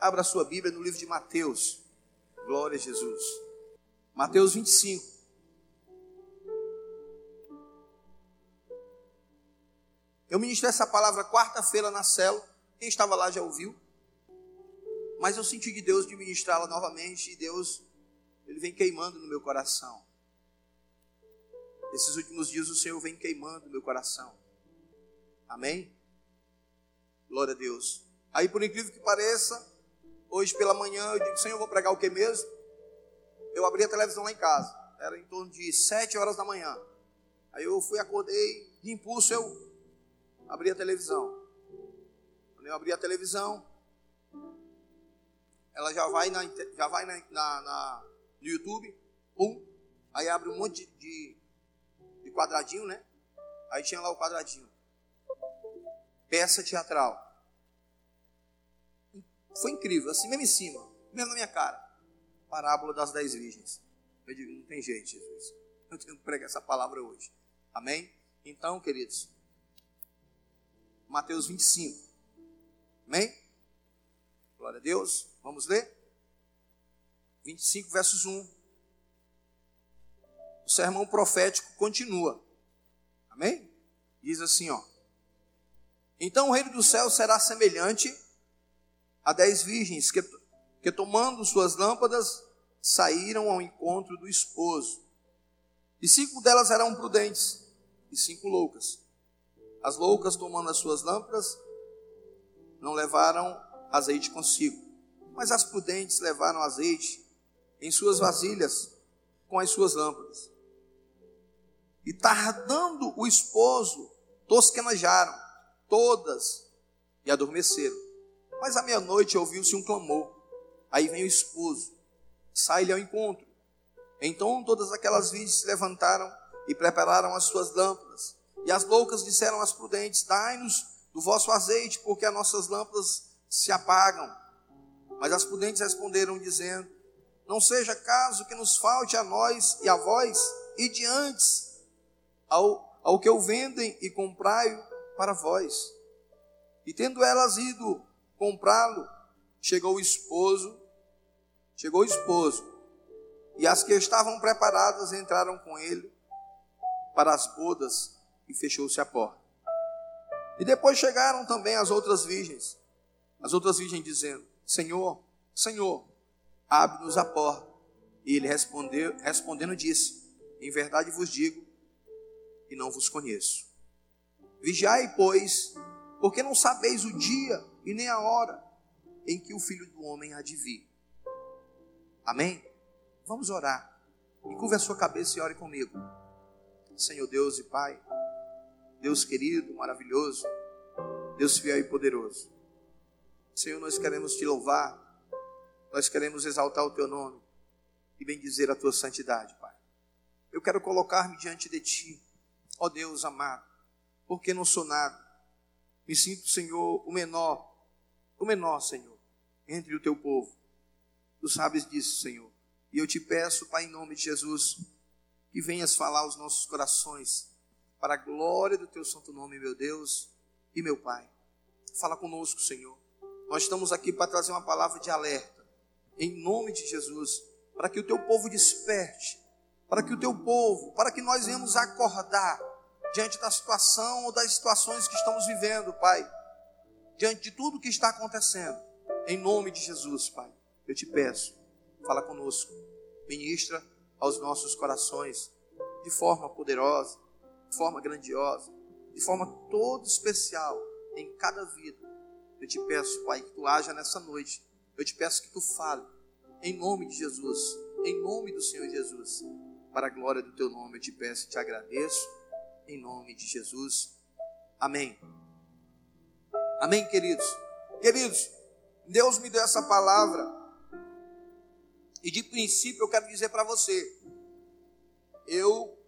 Abra sua Bíblia no livro de Mateus. Glória a Jesus. Mateus 25. Eu ministrei essa palavra quarta-feira na cela. Quem estava lá já ouviu. Mas eu senti de Deus de ministrá-la novamente e Deus, Ele vem queimando no meu coração. Esses últimos dias o Senhor vem queimando no meu coração. Amém? Glória a Deus. Aí, por incrível que pareça, hoje pela manhã eu digo, Senhor, eu vou pregar o que mesmo? Eu abri a televisão lá em casa. Era em torno de sete horas da manhã. Aí eu fui, acordei, de impulso eu abri a televisão. Quando eu abri a televisão, ela já vai, na, já vai na, na, na no YouTube, pum, aí abre um monte de, de quadradinho, né? Aí tinha lá o quadradinho. Peça teatral. Foi incrível, assim mesmo em cima, mesmo na minha cara. Parábola das dez virgens. Eu digo, não tem jeito, Jesus. Eu tenho que pregar essa palavra hoje. Amém? Então, queridos, Mateus 25. Amém? Glória a Deus. Vamos ler? 25, versos 1. O sermão profético continua. Amém? Diz assim, ó. Então o reino do céu será semelhante a dez virgens que, que tomando suas lâmpadas saíram ao encontro do esposo. E cinco delas eram prudentes e cinco loucas. As loucas, tomando as suas lâmpadas, não levaram azeite consigo, mas as prudentes levaram azeite em suas vasilhas com as suas lâmpadas. E tardando o esposo, tosquenejaram todas e adormeceram. Mas à meia-noite ouviu-se um clamor. Aí vem o esposo, sai-lhe ao encontro. Então todas aquelas virgens se levantaram e prepararam as suas lâmpadas. E as loucas disseram às prudentes: Dai-nos do vosso azeite, porque as nossas lâmpadas se apagam. Mas as prudentes responderam, dizendo: Não seja caso que nos falte a nós e a vós, e diante ao, ao que o vendem e comprai para vós. E tendo elas ido comprá-lo, chegou o esposo, chegou o esposo, e as que estavam preparadas entraram com ele para as bodas e fechou-se a porta. E depois chegaram também as outras virgens, as outras virgens dizendo: Senhor, Senhor, abre-nos a porta. E ele respondeu, respondendo disse: Em verdade vos digo, e não vos conheço. Vigiai, pois, porque não sabeis o dia e nem a hora em que o Filho do Homem há de vir. Amém? Vamos orar. E curva a sua cabeça e ore comigo. Senhor Deus e Pai, Deus querido, maravilhoso, Deus fiel e poderoso. Senhor, nós queremos te louvar, nós queremos exaltar o teu nome e bendizer a tua santidade, Pai. Eu quero colocar-me diante de ti, ó Deus amado, porque não sou nada. Me sinto, Senhor, o menor, o menor, Senhor, entre o teu povo. Tu sabes disso, Senhor. E eu te peço, Pai, em nome de Jesus, que venhas falar aos nossos corações para a glória do teu santo nome, meu Deus e meu Pai. Fala conosco, Senhor. Nós estamos aqui para trazer uma palavra de alerta, em nome de Jesus, para que o teu povo desperte, para que o teu povo, para que nós venhamos acordar diante da situação ou das situações que estamos vivendo, Pai, diante de tudo que está acontecendo, em nome de Jesus, Pai. Eu te peço, fala conosco, ministra aos nossos corações de forma poderosa de forma grandiosa, de forma toda especial em cada vida. Eu te peço, Pai, que tu haja nessa noite. Eu te peço que tu fale em nome de Jesus, em nome do Senhor Jesus. Para a glória do teu nome eu te peço e te agradeço em nome de Jesus. Amém. Amém, queridos. Queridos, Deus me deu essa palavra. E de princípio eu quero dizer para você, eu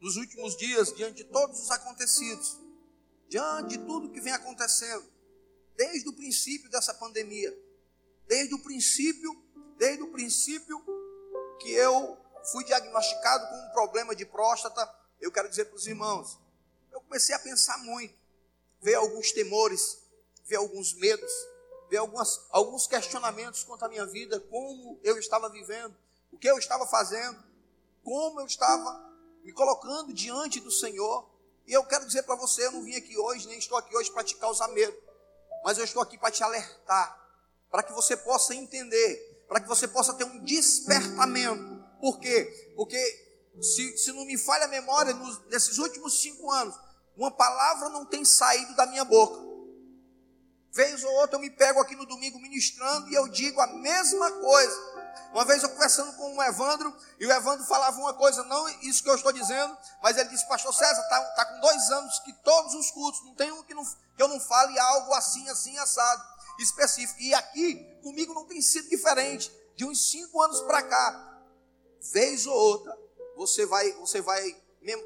nos últimos dias, diante de todos os acontecidos, diante de tudo que vem acontecendo, desde o princípio dessa pandemia, desde o princípio, desde o princípio que eu fui diagnosticado com um problema de próstata, eu quero dizer para os irmãos, eu comecei a pensar muito, ver alguns temores, ver alguns medos, ver algumas, alguns questionamentos quanto à minha vida, como eu estava vivendo, o que eu estava fazendo, como eu estava me colocando diante do Senhor. E eu quero dizer para você, eu não vim aqui hoje, nem estou aqui hoje para te causar medo, mas eu estou aqui para te alertar, para que você possa entender, para que você possa ter um despertamento. Por quê? Porque se, se não me falha a memória, nos, nesses últimos cinco anos, uma palavra não tem saído da minha boca. Vez ou outra eu me pego aqui no domingo ministrando e eu digo a mesma coisa. Uma vez eu conversando com o Evandro, e o Evandro falava uma coisa, não isso que eu estou dizendo, mas ele disse, pastor César, está tá com dois anos que todos os cultos, não tem um que, não, que eu não fale algo assim, assim, assado, específico. E aqui, comigo não tem sido diferente. De uns cinco anos para cá, vez ou outra, você vai, você vai,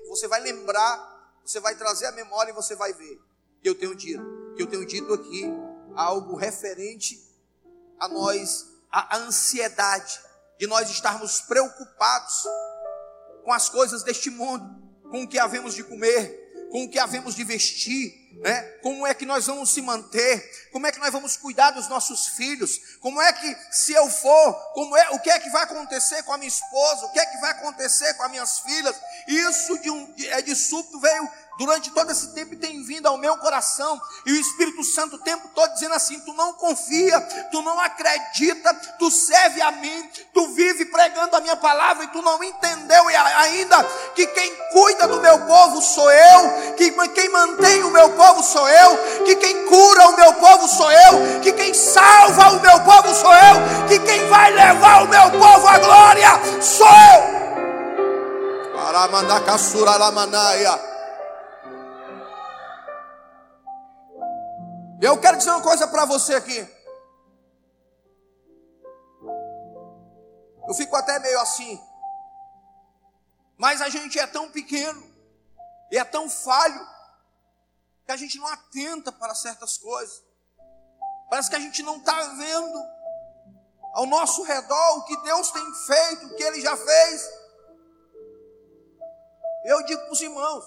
você vai lembrar, você vai trazer a memória e você vai ver que eu tenho dito, que eu tenho dito aqui algo referente a nós a ansiedade de nós estarmos preocupados com as coisas deste mundo, com o que havemos de comer, com o que havemos de vestir, né? Como é que nós vamos se manter? Como é que nós vamos cuidar dos nossos filhos? Como é que se eu for, como é, o que é que vai acontecer com a minha esposa? O que é que vai acontecer com as minhas filhas? Isso de um é de súbito veio durante todo esse tempo tem vindo ao meu coração, e o Espírito Santo o tempo todo dizendo assim: tu não confia, tu não acredita, tu serve a mim, tu vive pregando a minha palavra e tu não entendeu ainda que quem cuida do meu povo sou eu, que quem mantém o meu povo sou eu, que quem cura o meu povo sou eu, que quem salva o meu povo sou eu, que quem vai levar o meu povo à glória sou eu. Para mandar Eu quero dizer uma coisa para você aqui. Eu fico até meio assim. Mas a gente é tão pequeno e é tão falho que a gente não atenta para certas coisas. Parece que a gente não está vendo ao nosso redor o que Deus tem feito, o que Ele já fez. Eu digo para os irmãos,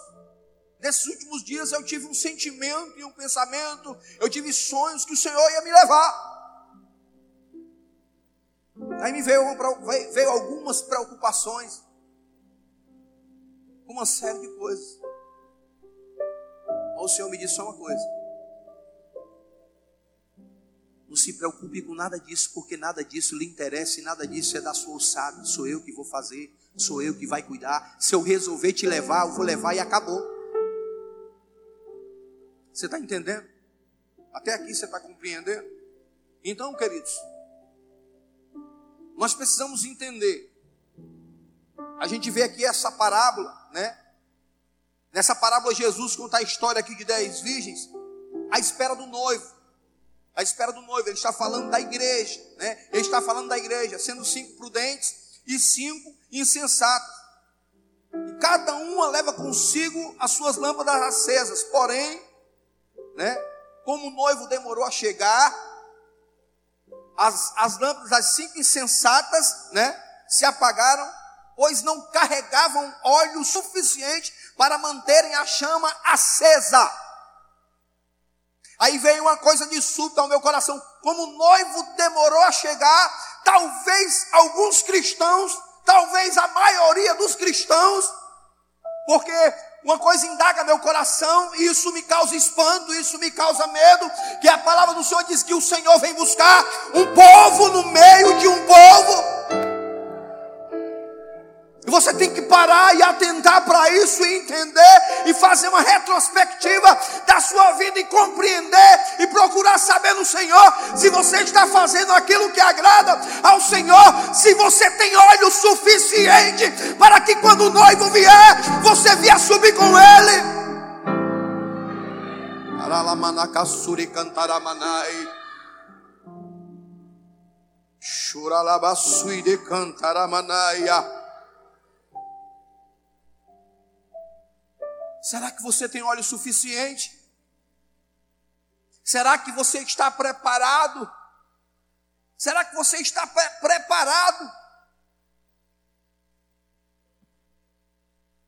Nesses últimos dias eu tive um sentimento e um pensamento, eu tive sonhos que o Senhor ia me levar. Aí me veio, veio algumas preocupações, uma série de coisas. Mas o Senhor me disse só uma coisa: não se preocupe com nada disso, porque nada disso lhe interessa e nada disso é da sua ossada. Sou eu que vou fazer, sou eu que vai cuidar. Se eu resolver te levar, eu vou levar e acabou. Você está entendendo? Até aqui você está compreendendo? Então, queridos, nós precisamos entender. A gente vê aqui essa parábola, né? Nessa parábola, Jesus conta a história aqui de dez virgens, à espera do noivo. À espera do noivo, ele está falando da igreja, né? Ele está falando da igreja, sendo cinco prudentes e cinco insensatos. E cada uma leva consigo as suas lâmpadas acesas, porém, né? Como o noivo demorou a chegar, as, as lâmpadas, as cinco insensatas, né? Se apagaram, pois não carregavam óleo suficiente para manterem a chama acesa. Aí veio uma coisa de súbito ao meu coração. Como o noivo demorou a chegar, talvez alguns cristãos, talvez a maioria dos cristãos, porque uma coisa indaga meu coração, e isso me causa espanto, isso me causa medo, que a palavra do Senhor diz que o Senhor vem buscar um povo no meio de um povo. E você tem que parar e atentar para isso e entender e fazer uma retrospectiva da sua vida e compreender e procurar saber no Senhor se você está fazendo aquilo que agrada ao Senhor, se você tem óleo suficiente para que quando o noivo vier, você com Aralamanakassuri cantaramanai. Churalabasui de cantaramanaia. Será que você tem óleo suficiente? Será que você está preparado? Será que você está pre preparado?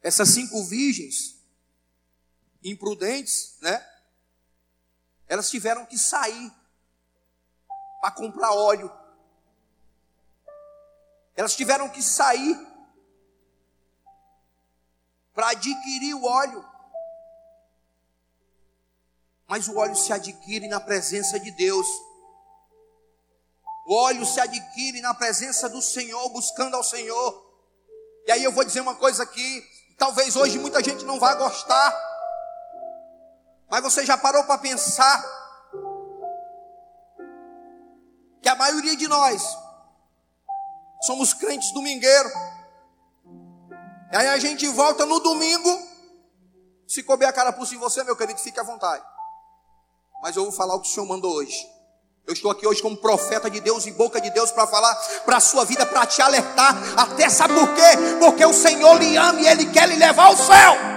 Essas cinco virgens, imprudentes, né? Elas tiveram que sair para comprar óleo. Elas tiveram que sair para adquirir o óleo. Mas o óleo se adquire na presença de Deus. O óleo se adquire na presença do Senhor, buscando ao Senhor. E aí eu vou dizer uma coisa aqui, talvez hoje muita gente não vá gostar. Mas você já parou para pensar que a maioria de nós somos crentes domingueiros. E aí a gente volta no domingo. Se couber a cara por si você, meu querido, fique à vontade. Mas eu vou falar o que o Senhor mandou hoje. Eu estou aqui hoje como profeta de Deus e boca de Deus para falar para a sua vida, para te alertar. Até sabe por quê? Porque o Senhor lhe ama e Ele quer lhe levar ao céu.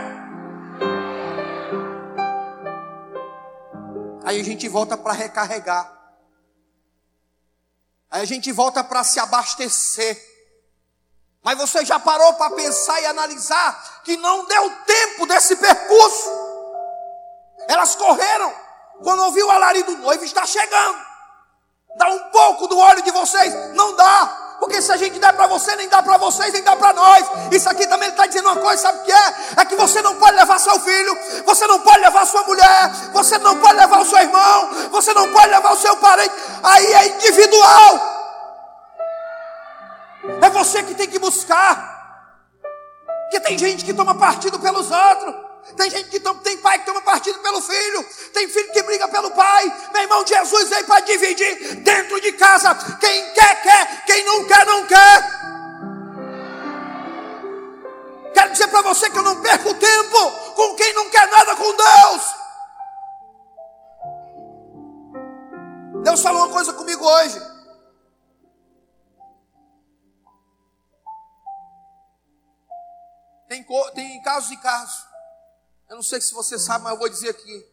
Aí a gente volta para recarregar. Aí a gente volta para se abastecer. Mas você já parou para pensar e analisar que não deu tempo desse percurso. Elas correram. Quando ouviu o alarido do noivo, está chegando. Dá um pouco do óleo de vocês. Não dá. Porque se a gente der para você, nem dá para vocês, nem dá para nós. Isso aqui também está dizendo uma coisa, sabe o que é? É que você não pode levar seu filho, você não pode levar sua mulher, você não pode levar o seu irmão, você não pode levar o seu parente. Aí é individual. É você que tem que buscar. Porque tem gente que toma partido pelos outros. Tem gente que tem pai que toma partido pelo filho, tem filho que briga pelo pai. Meu irmão, Jesus veio para dividir dentro de casa. Quem quer, quer, quem não quer, não quer. Quero dizer para você que eu não perco tempo com quem não quer nada com Deus. Deus falou uma coisa comigo hoje. Tem, tem casos e casos. Eu não sei se você sabe, mas eu vou dizer aqui.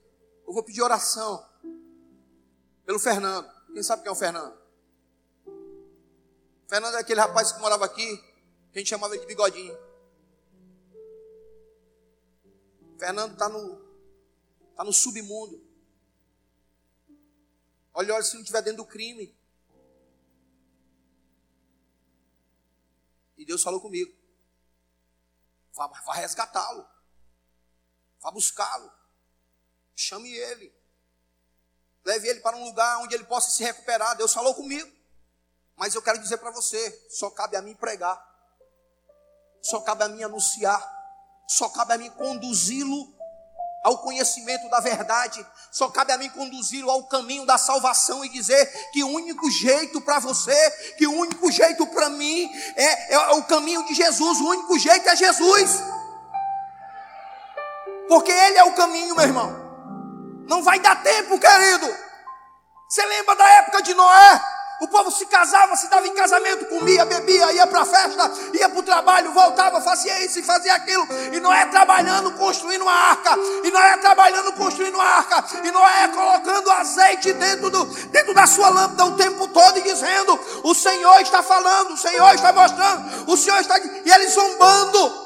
Eu vou pedir oração pelo Fernando. Quem sabe quem é o Fernando? O Fernando é aquele rapaz que morava aqui, que a gente chamava de bigodinho. O Fernando está no, tá no submundo. Olha, olha se não estiver dentro do crime. E Deus falou comigo. Vá, vá resgatá-lo. Vá buscá-lo. Chame ele. Leve ele para um lugar onde ele possa se recuperar. Deus falou comigo. Mas eu quero dizer para você: só cabe a mim pregar. Só cabe a mim anunciar. Só cabe a mim conduzi-lo ao conhecimento da verdade. Só cabe a mim conduzi-lo ao caminho da salvação e dizer que o único jeito para você, que o único jeito para mim é, é o caminho de Jesus. O único jeito é Jesus. Porque Ele é o caminho, meu irmão. Não vai dar tempo, querido. Você lembra da época de Noé? O povo se casava, se dava em casamento, comia, bebia, ia para a festa, ia para o trabalho, voltava, fazia isso e fazia aquilo. E Noé trabalhando, construindo uma arca. E Noé trabalhando, construindo uma arca. E Noé colocando azeite dentro, do, dentro da sua lâmpada o tempo todo e dizendo: O Senhor está falando, o Senhor está mostrando, o Senhor está. E ele zombando.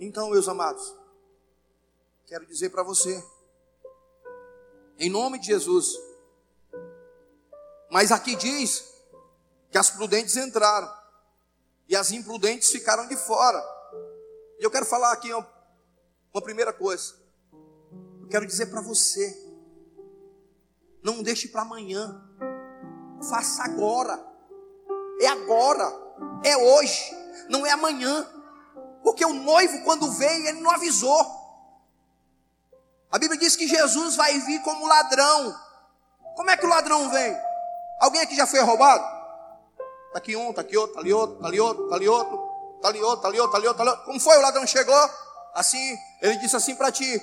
Então, meus amados, quero dizer para você, em nome de Jesus, mas aqui diz que as prudentes entraram e as imprudentes ficaram de fora. E eu quero falar aqui uma, primeira coisa. Eu quero dizer para você, não deixe para amanhã, faça agora. É agora, é hoje, não é amanhã. Porque o noivo, quando veio, ele não avisou. A Bíblia diz que Jesus vai vir como ladrão. Como é que o ladrão vem? Alguém aqui já foi roubado? Está aqui um, está aqui outro, está ali outro, está ali outro, está ali outro, está ali outro, está ali outro, está ali outro, tá outro. Como foi? O ladrão chegou, assim, ele disse assim para ti.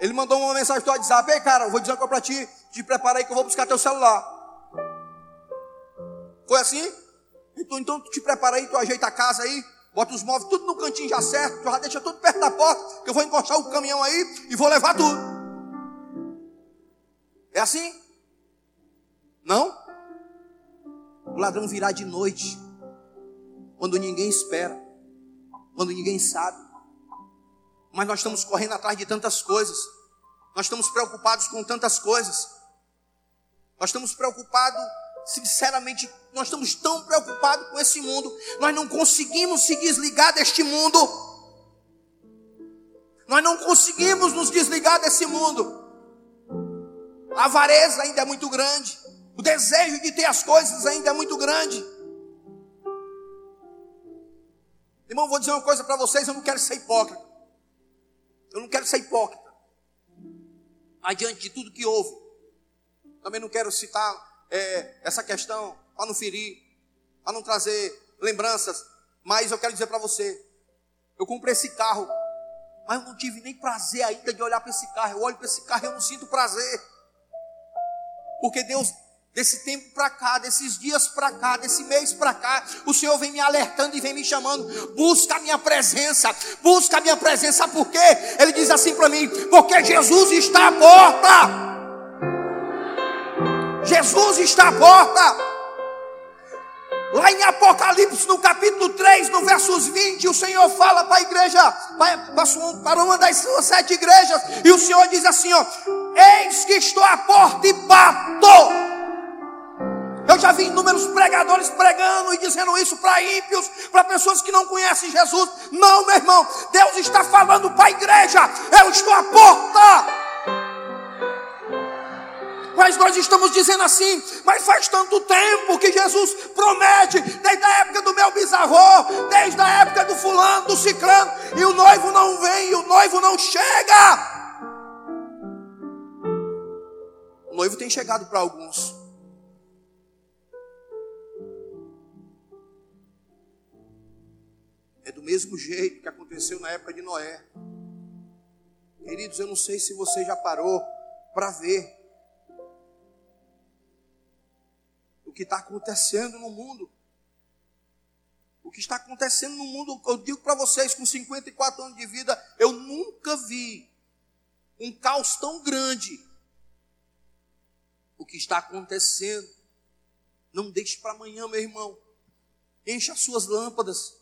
Ele mandou uma mensagem para WhatsApp, ei cara, eu vou dizer uma coisa para ti, te prepara aí que eu vou buscar teu celular. Foi assim? Então, então tu te prepara aí, tu ajeita a casa aí, Bota os móveis tudo no cantinho já certo, já deixa tudo perto da porta, que eu vou encostar o caminhão aí e vou levar tudo. É assim? Não? O ladrão virá de noite, quando ninguém espera, quando ninguém sabe. Mas nós estamos correndo atrás de tantas coisas, nós estamos preocupados com tantas coisas. Nós estamos preocupados, sinceramente, nós estamos tão preocupados com esse mundo, nós não conseguimos se desligar deste mundo. Nós não conseguimos nos desligar desse mundo. A avareza ainda é muito grande. O desejo de ter as coisas ainda é muito grande. Irmão, vou dizer uma coisa para vocês, eu não quero ser hipócrita. Eu não quero ser hipócrita. Mas diante de tudo que houve, também não quero citar é, essa questão para não ferir, para não trazer lembranças. Mas eu quero dizer para você, eu comprei esse carro, mas eu não tive nem prazer ainda de olhar para esse carro. Eu olho para esse carro e eu não sinto prazer. Porque Deus Desse tempo para cá, desses dias para cá, desse mês para cá, o Senhor vem me alertando e vem me chamando. Busca a minha presença, busca a minha presença, por quê? Ele diz assim para mim: porque Jesus está à porta. Jesus está à porta. Lá em Apocalipse, no capítulo 3, no versos 20, o Senhor fala para a igreja, para uma das suas sete igrejas, e o Senhor diz assim: ó, Eis que estou à porta e bato. Eu já vi inúmeros pregadores pregando e dizendo isso para ímpios, para pessoas que não conhecem Jesus. Não, meu irmão, Deus está falando para a igreja: eu estou à porta. Mas nós estamos dizendo assim, mas faz tanto tempo que Jesus promete, desde a época do meu bisavô, desde a época do fulano, do ciclano, e o noivo não vem, e o noivo não chega. O noivo tem chegado para alguns, É do mesmo jeito que aconteceu na época de Noé. Queridos, eu não sei se você já parou para ver o que está acontecendo no mundo. O que está acontecendo no mundo, eu digo para vocês, com 54 anos de vida, eu nunca vi um caos tão grande. O que está acontecendo, não deixe para amanhã, meu irmão. Encha as suas lâmpadas.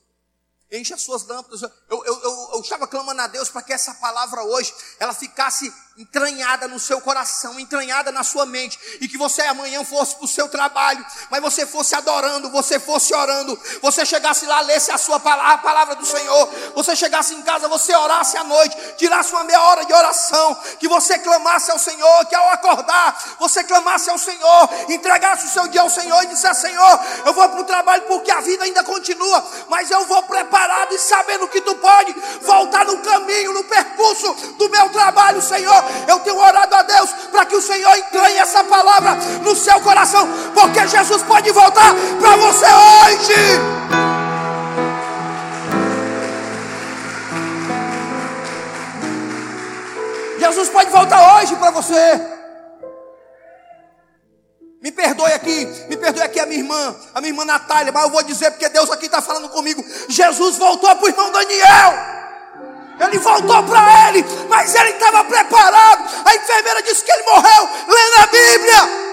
Enche as suas lâmpadas. Eu, eu, eu, eu estava clamando a Deus para que essa palavra hoje ela ficasse entranhada no seu coração, entranhada na sua mente, e que você amanhã fosse para o seu trabalho, mas você fosse adorando, você fosse orando, você chegasse lá, lesse a sua palavra, a palavra do Senhor, você chegasse em casa, você orasse à noite, tirasse uma meia hora de oração, que você clamasse ao Senhor, que ao acordar, você clamasse ao Senhor, entregasse o seu dia ao Senhor e dissesse: Senhor, eu vou para o trabalho porque a vida ainda continua, mas eu vou preparado e sabendo que tu pode voltar no caminho, no percurso do meu trabalho, Senhor eu tenho orado a Deus para que o Senhor entranhe essa palavra no seu coração, porque Jesus pode voltar para você hoje. Jesus pode voltar hoje para você. Me perdoe aqui, me perdoe aqui a minha irmã, a minha irmã Natália, mas eu vou dizer porque Deus aqui está falando comigo. Jesus voltou para o irmão Daniel. Ele voltou para ele, mas ele estava preparado. A enfermeira disse que ele morreu. Lê na Bíblia.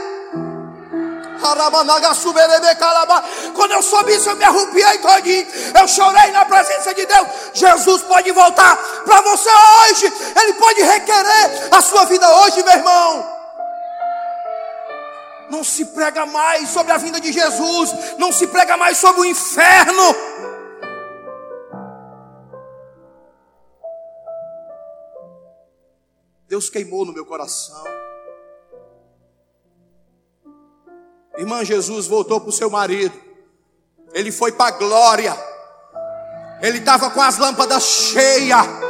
Quando eu soube isso, eu me arrupiei todinho. Eu chorei na presença de Deus. Jesus pode voltar para você hoje. Ele pode requerer a sua vida hoje, meu irmão. Não se prega mais sobre a vinda de Jesus. Não se prega mais sobre o inferno. Deus queimou no meu coração. Irmã Jesus voltou para o seu marido. Ele foi para a glória. Ele estava com as lâmpadas cheias.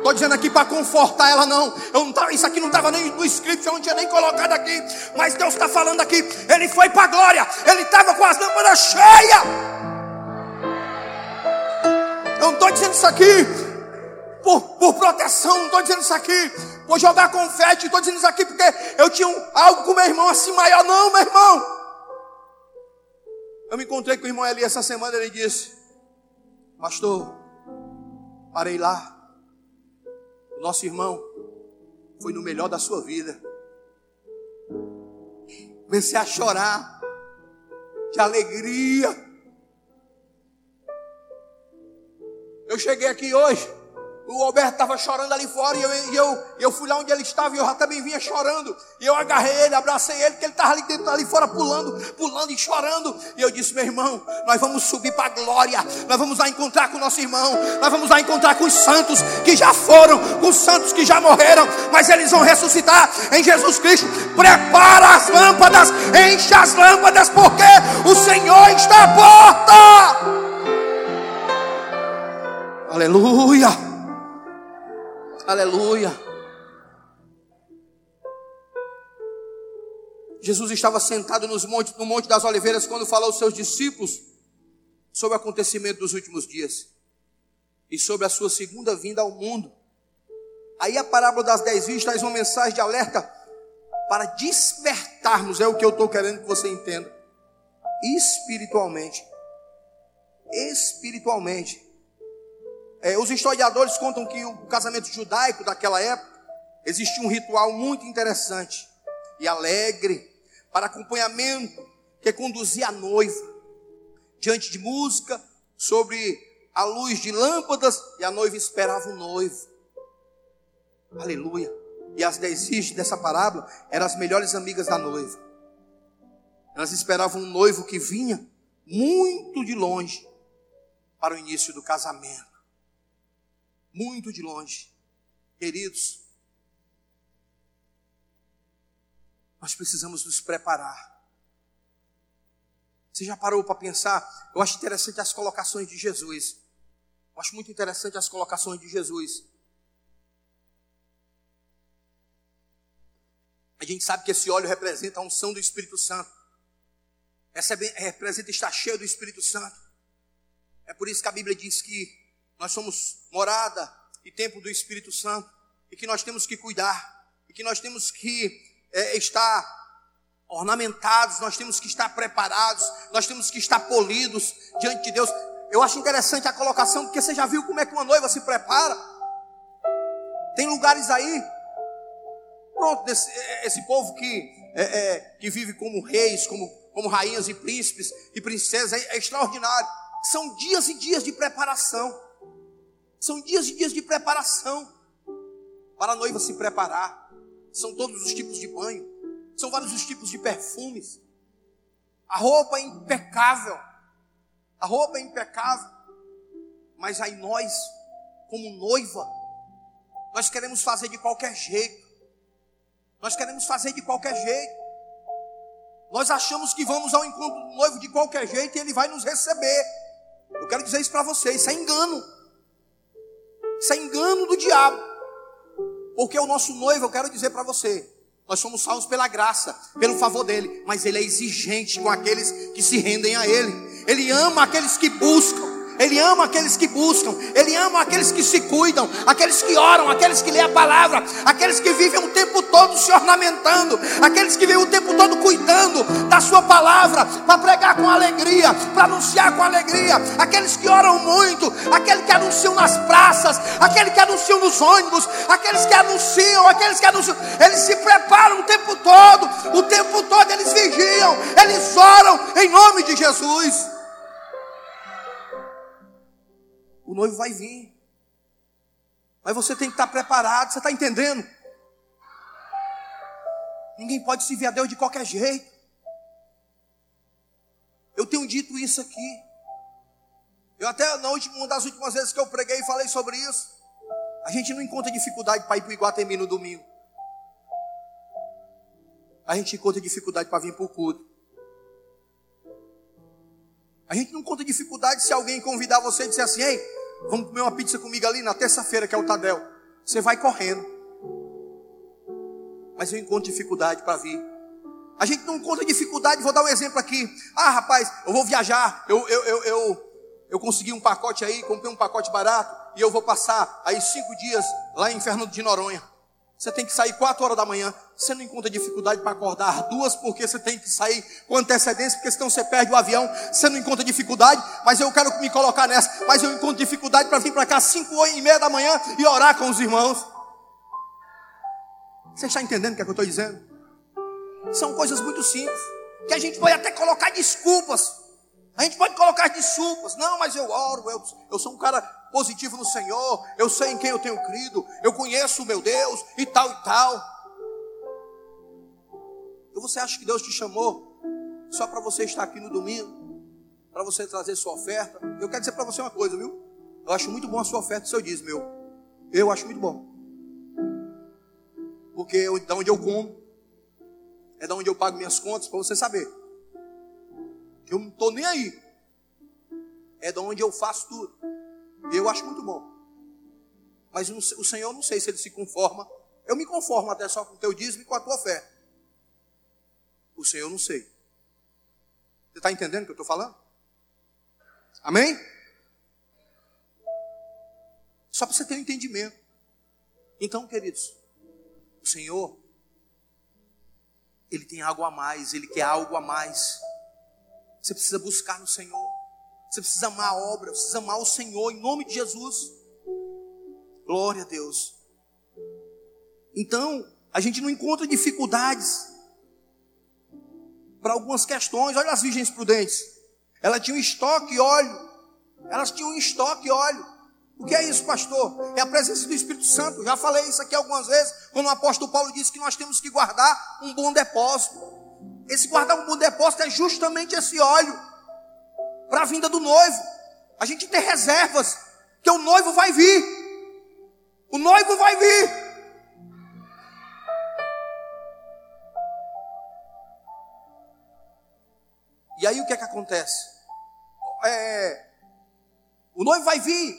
Estou dizendo aqui para confortar ela, não. Eu não tava, isso aqui não estava nem no script, eu não tinha nem colocado aqui. Mas Deus está falando aqui. Ele foi para a glória. Ele estava com as lâmpadas cheias. Eu não estou dizendo isso aqui por, por proteção, não estou dizendo isso aqui, por jogar confete, estou dizendo isso aqui porque eu tinha um, algo com meu irmão assim maior, não, meu irmão. Eu me encontrei com o irmão Eli essa semana, ele disse, pastor, parei lá, nosso irmão foi no melhor da sua vida. Comecei a chorar de alegria. Eu cheguei aqui hoje o Alberto estava chorando ali fora e eu, eu, eu fui lá onde ele estava e eu já também vinha chorando. E eu agarrei ele, abracei ele, porque ele estava ali dentro, ali fora pulando, pulando e chorando. E eu disse, meu irmão, nós vamos subir para a glória, nós vamos lá encontrar com o nosso irmão, nós vamos lá encontrar com os santos que já foram, com os santos que já morreram, mas eles vão ressuscitar em Jesus Cristo. Prepara as lâmpadas, enche as lâmpadas, porque o Senhor está à porta. Aleluia. Aleluia. Jesus estava sentado nos monte, no Monte das Oliveiras quando falou aos seus discípulos sobre o acontecimento dos últimos dias e sobre a sua segunda vinda ao mundo. Aí a parábola das dez virgens traz uma mensagem de alerta para despertarmos, é o que eu estou querendo que você entenda, espiritualmente. Espiritualmente. É, os historiadores contam que o casamento judaico daquela época existia um ritual muito interessante e alegre para acompanhamento que conduzia a noiva diante de música sobre a luz de lâmpadas e a noiva esperava o noivo. Aleluia. E as dez virgens dessa parábola eram as melhores amigas da noiva. Elas esperavam um noivo que vinha muito de longe para o início do casamento muito de longe. Queridos, nós precisamos nos preparar. Você já parou para pensar? Eu acho interessante as colocações de Jesus. Eu acho muito interessante as colocações de Jesus. A gente sabe que esse óleo representa a unção do Espírito Santo. Essa representa estar cheio do Espírito Santo. É por isso que a Bíblia diz que nós somos morada e templo do Espírito Santo, e que nós temos que cuidar, e que nós temos que é, estar ornamentados, nós temos que estar preparados, nós temos que estar polidos diante de Deus. Eu acho interessante a colocação, porque você já viu como é que uma noiva se prepara. Tem lugares aí, pronto, desse, é, esse povo que, é, é, que vive como reis, como, como rainhas e príncipes e princesas, é, é extraordinário. São dias e dias de preparação. São dias e dias de preparação para a noiva se preparar. São todos os tipos de banho, são vários os tipos de perfumes. A roupa é impecável. A roupa é impecável. Mas aí nós, como noiva, nós queremos fazer de qualquer jeito. Nós queremos fazer de qualquer jeito. Nós achamos que vamos ao encontro do noivo de qualquer jeito e ele vai nos receber. Eu quero dizer isso para vocês, isso é engano. Isso é engano do diabo. Porque o nosso noivo, eu quero dizer para você, nós somos salvos pela graça, pelo favor dele, mas ele é exigente com aqueles que se rendem a ele. Ele ama aqueles que buscam. Ele ama aqueles que buscam, Ele ama aqueles que se cuidam, aqueles que oram, aqueles que lêem a palavra, aqueles que vivem o tempo todo se ornamentando, aqueles que vivem o tempo todo cuidando da Sua palavra, para pregar com alegria, para anunciar com alegria, aqueles que oram muito, aqueles que anunciam nas praças, aqueles que anunciam nos ônibus, aqueles que anunciam, aqueles que anunciam, eles se preparam o tempo todo, o tempo todo eles vigiam, eles oram em nome de Jesus. O noivo vai vir. Mas você tem que estar preparado, você está entendendo? Ninguém pode servir a Deus de qualquer jeito. Eu tenho dito isso aqui. Eu até na última, uma das últimas vezes que eu preguei falei sobre isso. A gente não encontra dificuldade para ir para o Iguatemi no domingo. A gente encontra dificuldade para vir para o culto. A gente não encontra dificuldade se alguém convidar você e dizer assim, ei, Vamos comer uma pizza comigo ali na terça-feira, que é o Tadel. Você vai correndo. Mas eu encontro dificuldade para vir. A gente não encontra dificuldade, vou dar um exemplo aqui. Ah, rapaz, eu vou viajar. Eu, eu, eu, eu, eu consegui um pacote aí, comprei um pacote barato. E eu vou passar aí cinco dias lá em Fernando de Noronha. Você tem que sair quatro horas da manhã. Você não encontra dificuldade para acordar duas, porque você tem que sair com antecedência, porque senão você perde o avião. Você não encontra dificuldade, mas eu quero me colocar nessa. Mas eu encontro dificuldade para vir para cá cinco e meia da manhã e orar com os irmãos. Você está entendendo o que, é que eu estou dizendo? São coisas muito simples, que a gente pode até colocar desculpas. A gente pode colocar desculpas. Não, mas eu oro, eu, eu sou um cara positivo no Senhor, eu sei em quem eu tenho crido, eu conheço o meu Deus e tal e tal. E você acha que Deus te chamou só para você estar aqui no domingo, para você trazer sua oferta? Eu quero dizer para você uma coisa, viu? Eu acho muito bom a sua oferta, seu dízimo, meu. Eu acho muito bom. Porque eu, da onde eu como, é da onde eu pago minhas contas, para você saber. Eu não estou nem aí. É da onde eu faço tudo. Eu acho muito bom. Mas o Senhor, não sei se ele se conforma. Eu me conformo até só com o teu dízimo e com a tua fé. O Senhor, não sei. Você está entendendo o que eu estou falando? Amém? Só para você ter um entendimento. Então, queridos, o Senhor, Ele tem algo a mais, Ele quer algo a mais. Você precisa buscar no Senhor. Você precisa amar a obra, precisa amar o Senhor em nome de Jesus. Glória a Deus. Então, a gente não encontra dificuldades para algumas questões. Olha as virgens prudentes. Elas tinham estoque óleo. Elas tinham estoque óleo. O que é isso, pastor? É a presença do Espírito Santo. Já falei isso aqui algumas vezes, quando o apóstolo Paulo disse que nós temos que guardar um bom depósito. Esse guardar um bom depósito é justamente esse óleo para a vinda do noivo. A gente tem reservas, que o noivo vai vir. O noivo vai vir. E aí o que é que acontece? É, o noivo vai vir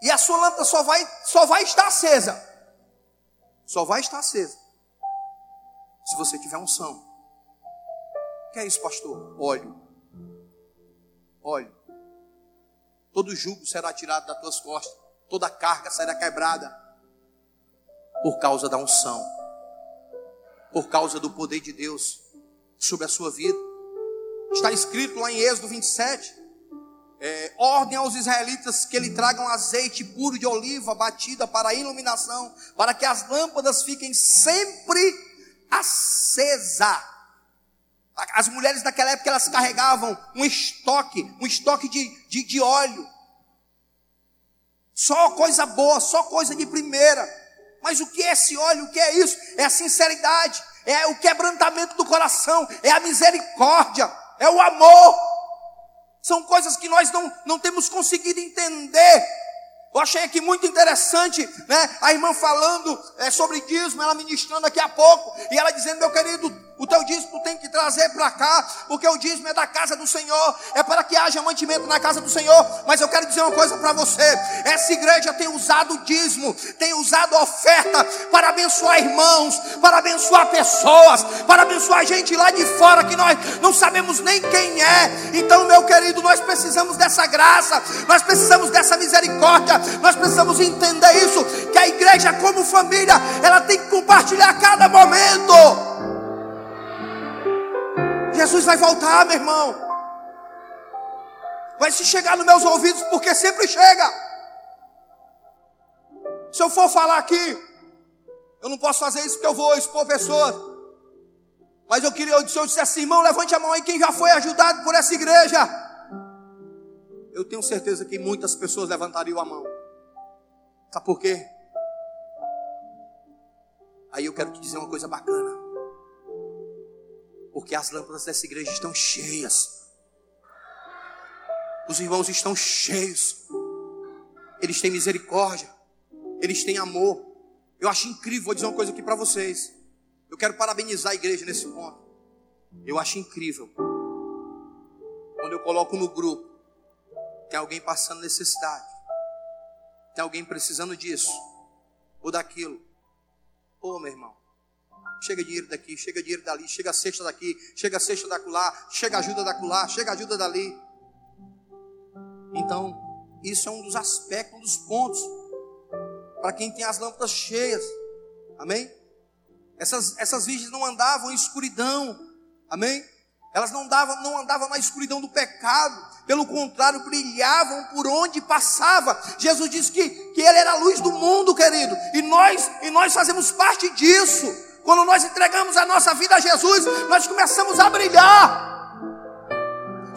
e a sua lâmpada só vai, só vai estar acesa. Só vai estar acesa. Se você tiver unção. O que é isso, pastor? Óleo. Olhe, todo jugo será tirado das tuas costas, toda carga será quebrada, por causa da unção, por causa do poder de Deus sobre a sua vida. Está escrito lá em Êxodo 27, é, ordem aos israelitas que lhe tragam azeite puro de oliva batida para a iluminação, para que as lâmpadas fiquem sempre acesas as mulheres daquela época elas carregavam um estoque, um estoque de, de, de óleo. Só coisa boa, só coisa de primeira. Mas o que é esse óleo? O que é isso? É a sinceridade, é o quebrantamento do coração, é a misericórdia, é o amor. São coisas que nós não, não temos conseguido entender. Eu achei aqui muito interessante, né? A irmã falando é, sobre dízimo, ela ministrando daqui a pouco, e ela dizendo, meu querido, o teu dízimo tem que trazer para cá, porque o dízimo é da casa do Senhor, é para que haja mantimento na casa do Senhor. Mas eu quero dizer uma coisa para você: essa igreja tem usado o dízimo, tem usado oferta para abençoar irmãos, para abençoar pessoas, para abençoar gente lá de fora que nós não sabemos nem quem é. Então, meu querido, nós precisamos dessa graça, nós precisamos dessa misericórdia, nós precisamos entender isso: que a igreja, como família, ela tem que compartilhar cada momento. Jesus vai voltar, meu irmão. Vai se chegar nos meus ouvidos, porque sempre chega. Se eu for falar aqui, eu não posso fazer isso porque eu vou expor pessoas. Mas eu queria, se eu dissesse assim, irmão, levante a mão aí quem já foi ajudado por essa igreja. Eu tenho certeza que muitas pessoas levantariam a mão. Sabe por quê? Aí eu quero te dizer uma coisa bacana. Porque as lâmpadas dessa igreja estão cheias. Os irmãos estão cheios. Eles têm misericórdia. Eles têm amor. Eu acho incrível, vou dizer uma coisa aqui para vocês. Eu quero parabenizar a igreja nesse ponto. Eu acho incrível. Quando eu coloco no grupo, tem alguém passando necessidade. Tem alguém precisando disso ou daquilo. Ô, oh, meu irmão, Chega dinheiro daqui, chega dinheiro dali, chega cesta daqui, chega cesta da lá, chega ajuda da lá, chega ajuda dali. Então, isso é um dos aspectos, um dos pontos para quem tem as lâmpadas cheias. Amém? Essas, essas virgens não andavam em escuridão. Amém? Elas não, davam, não andavam na escuridão do pecado. Pelo contrário, brilhavam por onde passava. Jesus disse que, que Ele era a luz do mundo, querido. E nós, e nós fazemos parte disso. Quando nós entregamos a nossa vida a Jesus, nós começamos a brilhar.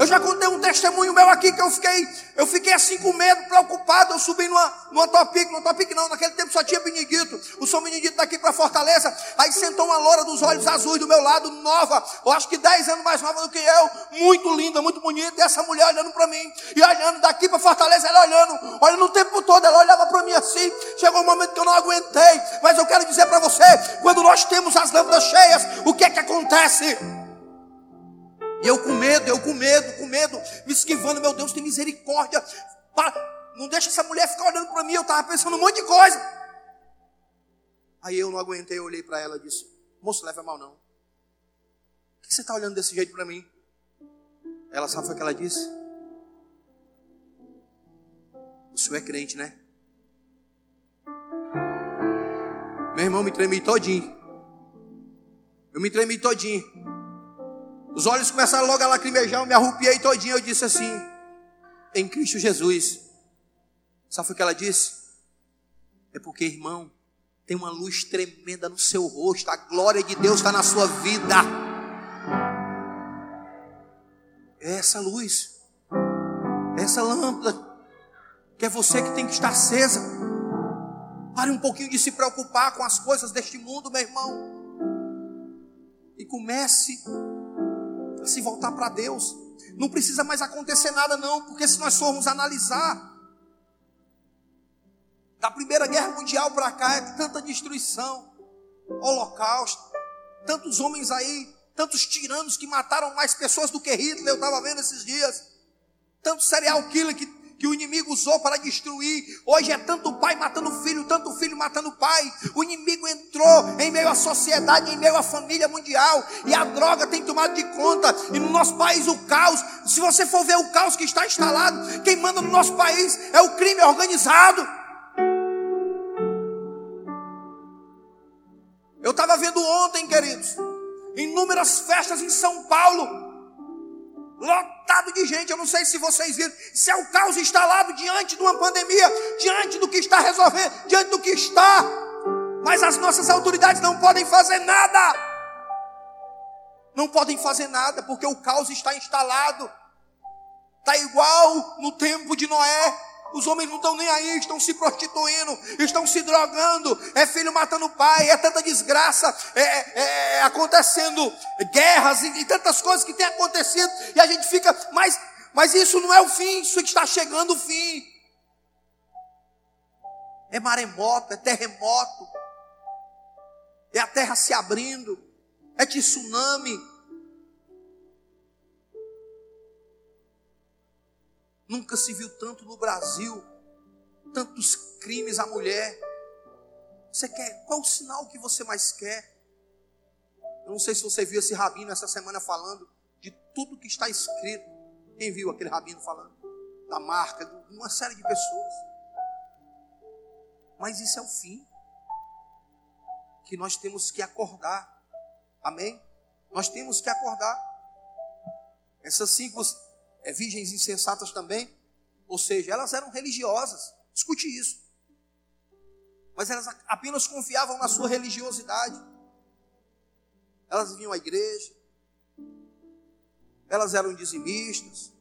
Eu já contei um testemunho meu aqui que eu fiquei, eu fiquei assim com medo, preocupado. Eu subi numa, numa topic, numa topic não, naquele tempo só tinha Benedito. O São Benedito daqui para Fortaleza. Aí sentou uma loura dos olhos azuis do meu lado, nova. Eu acho que 10 anos mais nova do que eu. Muito linda, muito bonita. E essa mulher olhando para mim. E olhando daqui para Fortaleza, ela olhando, olhando o tempo todo. Ela olhava para mim assim. Chegou um momento que eu não aguentei. Mas eu quero dizer para você: quando nós temos as lâmpadas cheias, o que é que acontece? E eu com medo, eu com medo, com medo, me esquivando, meu Deus, tem misericórdia. Não deixa essa mulher ficar olhando para mim, eu estava pensando um monte de coisa. Aí eu não aguentei, eu olhei para ela e disse: Moço, leva mal não. Por que você está olhando desse jeito para mim? Ela sabe o que ela disse? O senhor é crente, né? Meu irmão me tremi todinho. Eu me tremi todinho. Os olhos começaram logo a lacrimejar, eu me arrupiei todinho. Eu disse assim: Em Cristo Jesus. Sabe o que ela disse? É porque, irmão, tem uma luz tremenda no seu rosto, a glória de Deus está na sua vida. É essa luz, é essa lâmpada, que é você que tem que estar acesa. Pare um pouquinho de se preocupar com as coisas deste mundo, meu irmão. E comece se voltar para Deus. Não precisa mais acontecer nada, não, porque se nós formos analisar, da Primeira Guerra Mundial para cá é tanta destruição, holocausto, tantos homens aí, tantos tiranos que mataram mais pessoas do que Hitler, eu estava vendo esses dias, tanto serial killer que que o inimigo usou para destruir. Hoje é tanto pai matando filho, tanto filho matando pai. O inimigo entrou em meio à sociedade, em meio à família mundial, e a droga tem tomado de conta. E no nosso país o caos, se você for ver o caos que está instalado, quem manda no nosso país é o crime organizado. Eu estava vendo ontem, queridos, inúmeras festas em São Paulo lotado de gente. Eu não sei se vocês viram. Se é o caos instalado diante de uma pandemia, diante do que está resolvendo, diante do que está. Mas as nossas autoridades não podem fazer nada. Não podem fazer nada porque o caos está instalado. Está igual no tempo de Noé. Os homens não estão nem aí, estão se prostituindo, estão se drogando, é filho matando pai, é tanta desgraça, é, é, é acontecendo guerras e, e, tantas coisas que têm acontecido, e a gente fica, mas, mas isso não é o fim, isso está chegando o fim. É maremoto, é terremoto, é a terra se abrindo, é tsunami, Nunca se viu tanto no Brasil, tantos crimes à mulher. Você quer? Qual o sinal que você mais quer? Eu não sei se você viu esse rabino essa semana falando de tudo que está escrito. Quem viu aquele rabino falando? Da marca, de uma série de pessoas. Mas isso é o fim. Que nós temos que acordar. Amém? Nós temos que acordar. Essas cinco é, virgens insensatas também. Ou seja, elas eram religiosas. Escute isso. Mas elas apenas confiavam na sua religiosidade. Elas vinham à igreja. Elas eram dizimistas.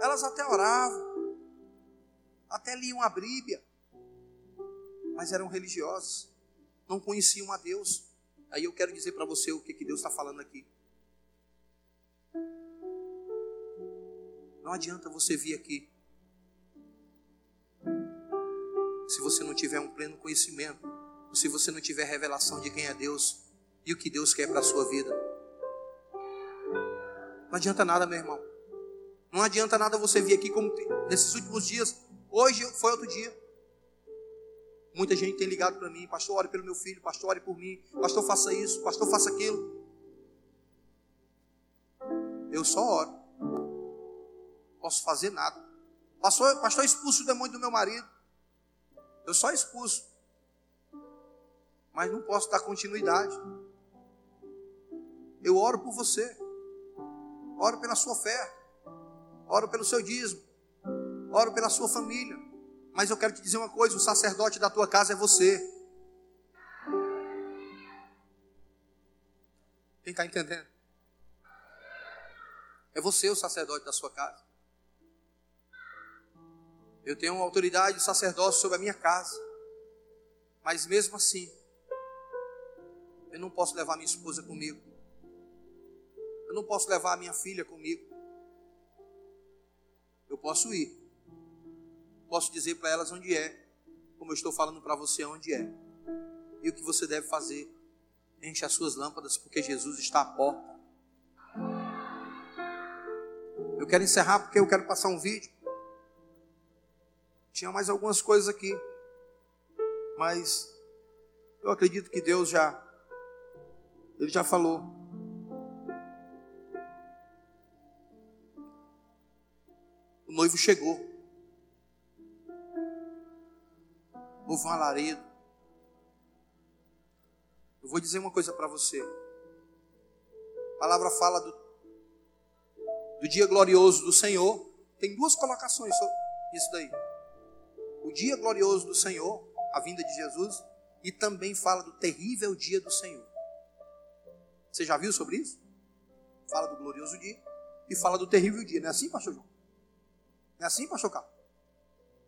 Elas até oravam. Até liam a Bíblia. Mas eram religiosas. Não conheciam a Deus. Aí eu quero dizer para você o que, que Deus está falando aqui. Não adianta você vir aqui se você não tiver um pleno conhecimento, se você não tiver revelação de quem é Deus e o que Deus quer para a sua vida. Não adianta nada, meu irmão. Não adianta nada você vir aqui como nesses últimos dias. Hoje foi outro dia. Muita gente tem ligado para mim, pastor, ore pelo meu filho, pastor, ore por mim, pastor, faça isso, pastor, faça aquilo. Eu só oro posso fazer nada. Pastor, pastor expulso o demônio do meu marido. Eu só expulso. Mas não posso dar continuidade. Eu oro por você. Oro pela sua fé. Oro pelo seu dízimo. Oro pela sua família. Mas eu quero te dizer uma coisa: o sacerdote da tua casa é você. Quem está entendendo? É você o sacerdote da sua casa. Eu tenho uma autoridade de sacerdócio sobre a minha casa. Mas mesmo assim, eu não posso levar minha esposa comigo. Eu não posso levar minha filha comigo. Eu posso ir. Posso dizer para elas onde é, como eu estou falando para você onde é. E o que você deve fazer. Enche as suas lâmpadas, porque Jesus está à porta. Eu quero encerrar porque eu quero passar um vídeo. Tinha mais algumas coisas aqui. Mas eu acredito que Deus já ele já falou. O noivo chegou. Houve um alarido. Eu vou dizer uma coisa para você. A palavra fala do, do dia glorioso do Senhor. Tem duas colocações sobre isso daí. O dia glorioso do Senhor, a vinda de Jesus, e também fala do terrível dia do Senhor. Você já viu sobre isso? Fala do glorioso dia e fala do terrível dia. Não é assim, pastor João? Não é assim, pastor Carlos?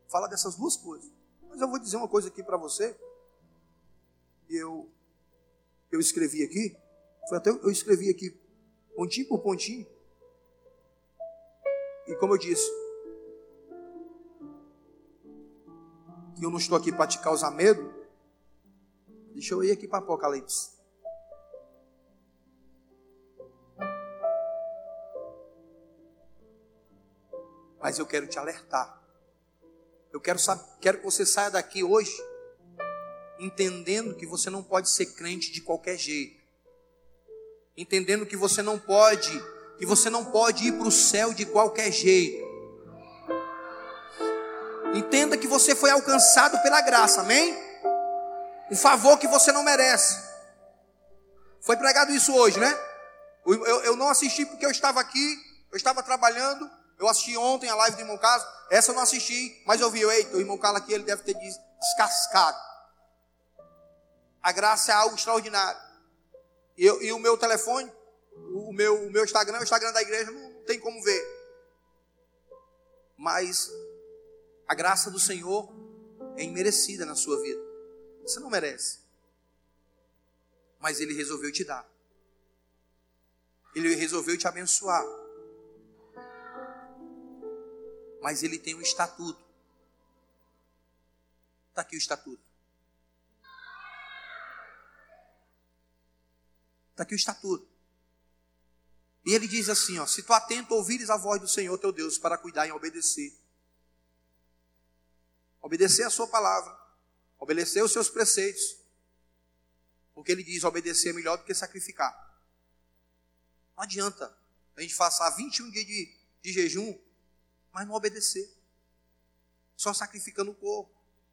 Fala dessas duas coisas. Mas eu vou dizer uma coisa aqui para você. Eu, eu escrevi aqui. Foi até eu escrevi aqui, pontinho por pontinho. E como eu disse, que eu não estou aqui para te causar medo. Deixa eu ir aqui para Apocalipse. Mas eu quero te alertar. Eu quero, quero que você saia daqui hoje entendendo que você não pode ser crente de qualquer jeito. Entendendo que você não pode, que você não pode ir para o céu de qualquer jeito. Entenda que você foi alcançado pela graça, amém? Um favor que você não merece. Foi pregado isso hoje, né? Eu, eu, não assisti porque eu estava aqui, eu estava trabalhando, eu assisti ontem a live do irmão Carlos. Essa eu não assisti, mas eu vi, eita, o irmão Carlos aqui ele deve ter descascado. A graça é algo extraordinário. E, eu, e o meu telefone, o meu, o meu Instagram, o Instagram da igreja, não tem como ver. Mas a graça do Senhor é imerecida na sua vida. Você não merece. Mas Ele resolveu te dar. Ele resolveu te abençoar mas ele tem um estatuto. Está aqui o estatuto. Está aqui o estatuto. E ele diz assim: ó, se tu atento ouvires a voz do Senhor teu Deus para cuidar e obedecer. Obedecer a sua palavra, obedecer os seus preceitos. Porque ele diz: obedecer é melhor do que sacrificar. Não adianta a gente passar 21 dias de, de jejum mas não obedecer. Só sacrificando o corpo,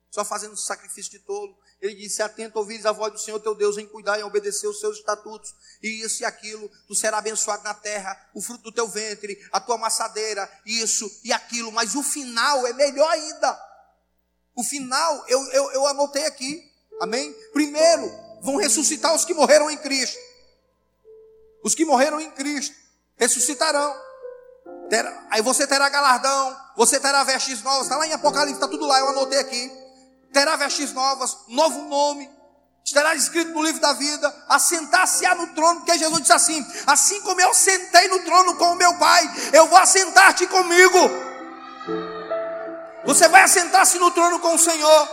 só fazendo sacrifício de tolo. Ele disse: Atento, ouvires a voz do Senhor teu Deus em cuidar e obedecer os seus estatutos, e isso e aquilo, tu serás abençoado na terra, o fruto do teu ventre, a tua amassadeira, isso e aquilo. Mas o final é melhor ainda. O final, eu, eu, eu anotei aqui, amém? Primeiro, vão ressuscitar os que morreram em Cristo. Os que morreram em Cristo ressuscitarão. Terá, aí você terá galardão, você terá vestes novas, está lá em Apocalipse, está tudo lá, eu anotei aqui. Terá vestes novas, novo nome, estará escrito no livro da vida, assentar-se-á no trono, porque Jesus disse assim: assim como eu sentei no trono com o meu Pai, eu vou assentar-te comigo. Você vai assentar-se no trono com o Senhor.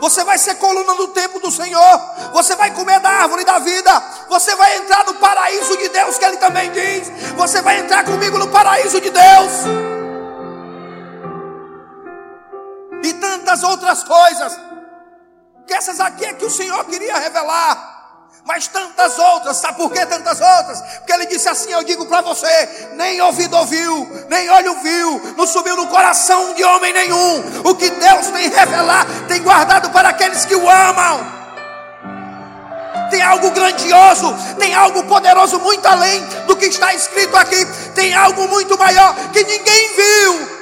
Você vai ser coluna do templo do Senhor. Você vai comer da árvore da vida. Você vai entrar no paraíso de Deus, que Ele também diz. Você vai entrar comigo no paraíso de Deus. E tantas outras coisas. Que essas aqui é que o Senhor queria revelar mas tantas outras, sabe por que tantas outras? Porque ele disse assim: Eu digo para você, nem ouvido ouviu, nem olho viu, não subiu no coração de homem nenhum, o que Deus tem revelado, tem guardado para aqueles que o amam. Tem algo grandioso, tem algo poderoso muito além do que está escrito aqui, tem algo muito maior que ninguém viu.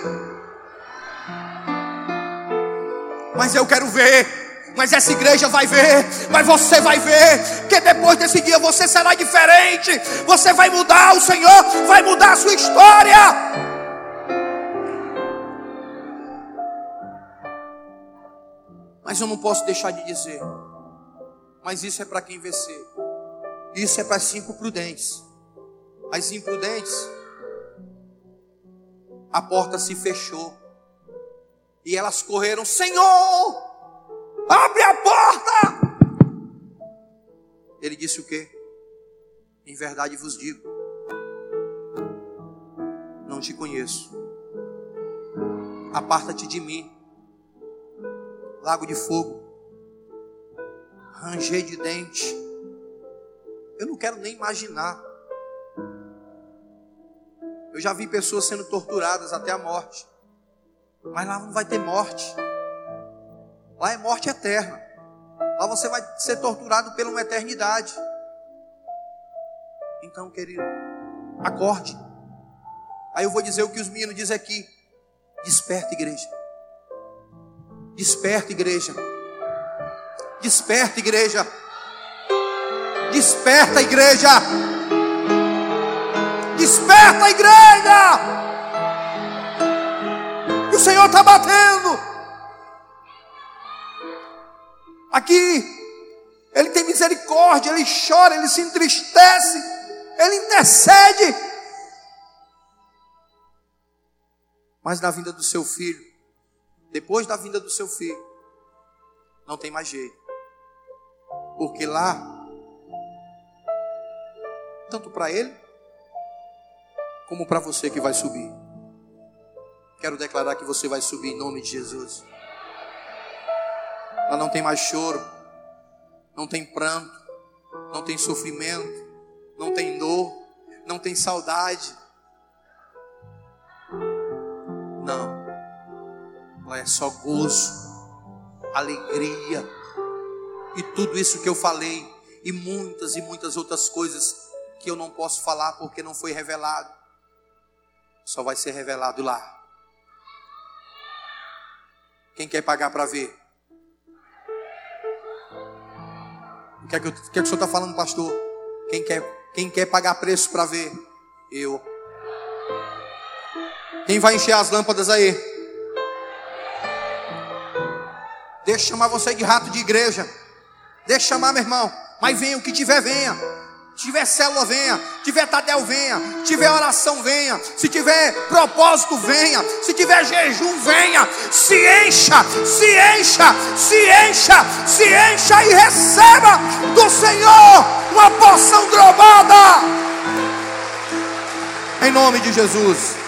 Mas eu quero ver Mas essa igreja vai ver, mas você vai ver, que depois desse dia você será diferente, você vai mudar, o Senhor vai mudar a sua história. Mas eu não posso deixar de dizer, mas isso é para quem vencer, isso é para cinco prudentes, as imprudentes, a porta se fechou, e elas correram, Senhor, Abre a porta! Ele disse o quê? Em verdade vos digo: Não te conheço. Aparta-te de mim. Lago de fogo. Ranger de dente. Eu não quero nem imaginar. Eu já vi pessoas sendo torturadas até a morte. Mas lá não vai ter morte. Lá é morte eterna. Lá você vai ser torturado pela uma eternidade. Então, querido, acorde. Aí eu vou dizer o que os meninos dizem aqui. Desperta, igreja. Desperta, igreja. Desperta, igreja. Desperta, igreja. Desperta, igreja. O Senhor está batendo. Aqui, Ele tem misericórdia, Ele chora, Ele se entristece, Ele intercede. Mas na vinda do seu filho, depois da vinda do seu filho, não tem mais jeito. Porque lá, tanto para ele, como para você que vai subir. Quero declarar que você vai subir em nome de Jesus. Lá não tem mais choro, não tem pranto, não tem sofrimento, não tem dor, não tem saudade. Não. Lá é só gozo, alegria e tudo isso que eu falei e muitas e muitas outras coisas que eu não posso falar porque não foi revelado. Só vai ser revelado lá. Quem quer pagar para ver? O que é que, o, que, é que o senhor está falando, pastor? Quem quer, quem quer pagar preço para ver? Eu. Quem vai encher as lâmpadas aí? Deixa chamar você de rato de igreja. Deixa chamar, meu irmão. Mas venha, o que tiver, venha tiver célula, venha. Tiver Tadel, venha. Tiver oração, venha. Se tiver propósito, venha. Se tiver jejum, venha. Se encha, se encha, se encha, se encha e receba do Senhor uma porção drobada. Em nome de Jesus.